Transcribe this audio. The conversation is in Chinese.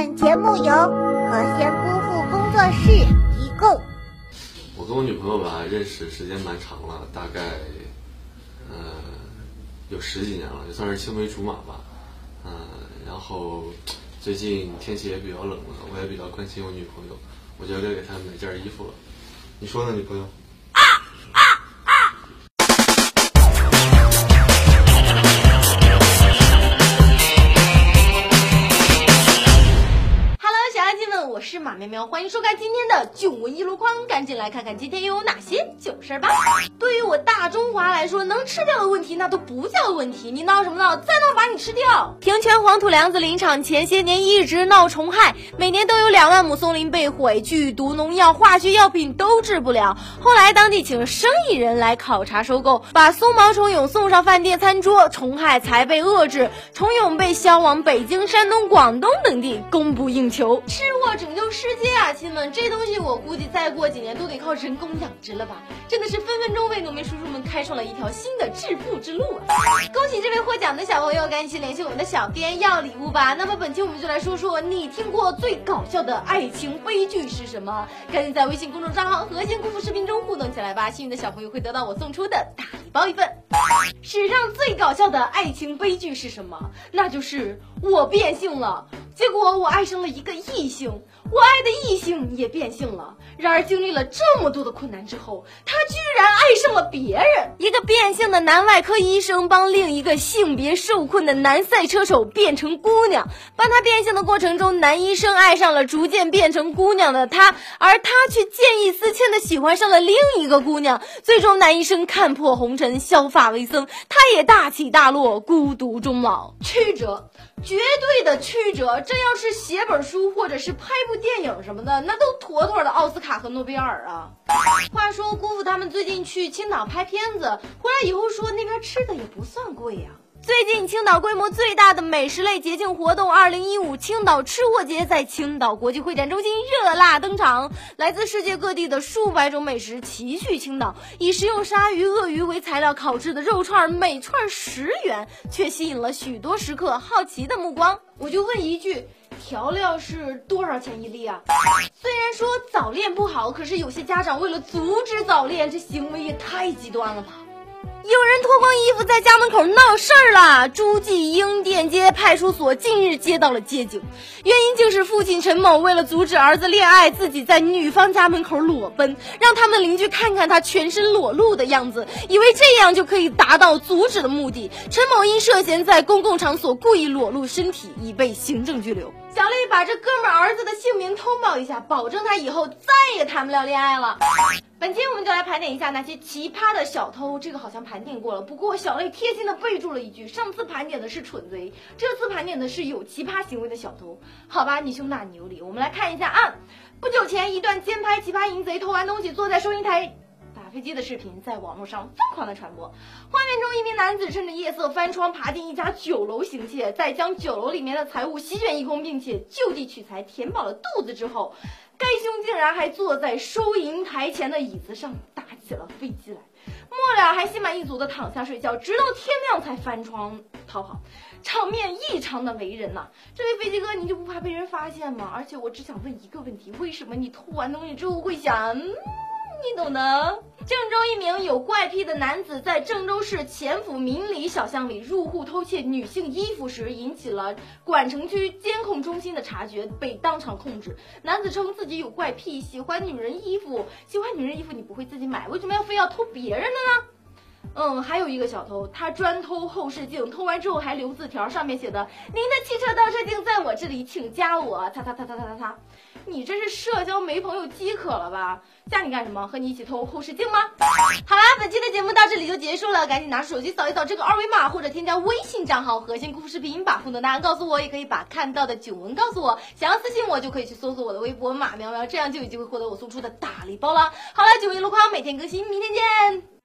本节目由和仙姑父工作室提供。我跟我女朋友吧，认识时间蛮长了，大概呃有十几年了，也算是青梅竹马吧。嗯、然后最近天气也比较冷了，我也比较关心我女朋友，我就该给她买件衣服了。你说呢，女朋友？喵喵，欢迎收看今天的囧闻一箩筐，赶紧来看看今天又有哪些囧事儿吧。对于我大中华来说，能吃掉的问题那都不叫问题，你闹什么闹？再闹把你吃掉。平泉黄土梁子林场前些年一直闹虫害，每年都有两万亩松林被毁，剧毒农药、化学药品都治不了。后来当地请生意人来考察收购，把松毛虫蛹送上饭店餐桌，虫害才被遏制，虫蛹被销往北京、山东、广东等地，供不应求。吃货拯救世界啊，亲们！这东西我估计再过几年都得靠人工养殖了吧？真的是分分钟为农民叔叔们开创了一条新的致富之路啊！恭喜这位获奖的小朋友，赶紧联系我们的小编要礼物吧。那么本期我们就来说说你听过最搞笑的爱情悲剧是什么？赶紧在微信公众账号“核心功夫”视频中互动起来吧！幸运的小朋友会得到我送出的大包一份。史上最搞笑的爱情悲剧是什么？那就是我变性了，结果我爱上了一个异性，我爱的异性也变性了。然而经历了这么多的困难之后，他居然爱上了别人。一个变性的男外科医生帮另一个性别受困的男赛车手变成姑娘，帮他变性的过程中，男医生爱上了逐渐变成姑娘的他，而他却见异思迁的喜欢上了另一个姑娘。最终，男医生看破红尘，削发为僧，他也大起大落，孤独终老。曲折，绝对的曲折。这要是写本书或者是拍部电影什么的，那都妥妥的奥斯卡和诺贝尔啊。话说，姑父他们最近去青岛拍片子，回来以后说那边吃的也不算贵呀、最近，青岛规模最大的美食类节庆活动“二零一五青岛吃货节”在青岛国际会展中心热辣登场。来自世界各地的数百种美食齐聚青岛，以食用鲨鱼、鳄鱼为材料烤制的肉串，每串十元，却吸引了许多食客好奇的目光。我就问一句。调料是多少钱一粒啊？虽然说早恋不好，可是有些家长为了阻止早恋，这行为也太极端了吧！有人脱光衣服在家门口闹事儿了。诸暨英甸街派出所近日接到了接警，原因竟是父亲陈某为了阻止儿子恋爱，自己在女方家门口裸奔，让他们邻居看看他全身裸露的样子，以为这样就可以达到阻止的目的。陈某因涉嫌在公共场所故意裸露身体，已被行政拘留。小丽把这哥们儿子的姓名通报一下，保证他以后再也谈不了恋爱了。本期我们就来盘点一下那些奇葩的小偷，这个好像盘点过了，不过小丽贴心的备注了一句，上次盘点的是蠢贼，这次盘点的是有奇葩行为的小偷。好吧，你胸大你有理，我们来看一下啊。不久前，一段街拍奇葩淫贼偷完东西坐在收银台。飞机的视频在网络上疯狂的传播。画面中，一名男子趁着夜色翻窗爬进一家酒楼行窃，在将酒楼里面的财物席卷一空，并且就地取材，填饱了肚子之后，该凶竟然还坐在收银台前的椅子上打起了飞机来。末了还心满意足的躺下睡觉，直到天亮才翻窗逃跑，场面异常的雷人呐、这位飞机哥，你就不怕被人发现吗？而且我只想问一个问题：为什么你偷完东西之后会想？你懂的。郑州一名有怪癖的男子在郑州市前府民里小巷里入户偷窃女性衣服时，引起了管城区监控中心的察觉，被当场控制。男子称自己有怪癖，喜欢女人衣服，喜欢女人衣服你不会自己买，为什么要非要偷别人的呢？嗯，还有一个小偷，他专偷后视镜，偷完之后还留字条，上面写的“您的汽车倒车镜在我这里，请加我”，擦擦擦擦擦擦擦。你这是社交没朋友饥渴了吧？加你干什么？和你一起偷后视镜吗？好啦，本期的节目到这里就结束了，赶紧拿手机扫一扫这个二维码，或者添加微信账号“核心故事视频”，把互动答案告诉我，也可以把看到的囧文告诉我。想要私信我，就可以去搜索我的微博马喵喵，这样就有机会获得我送出的大礼包了。好了，九一路况每天更新，明天见。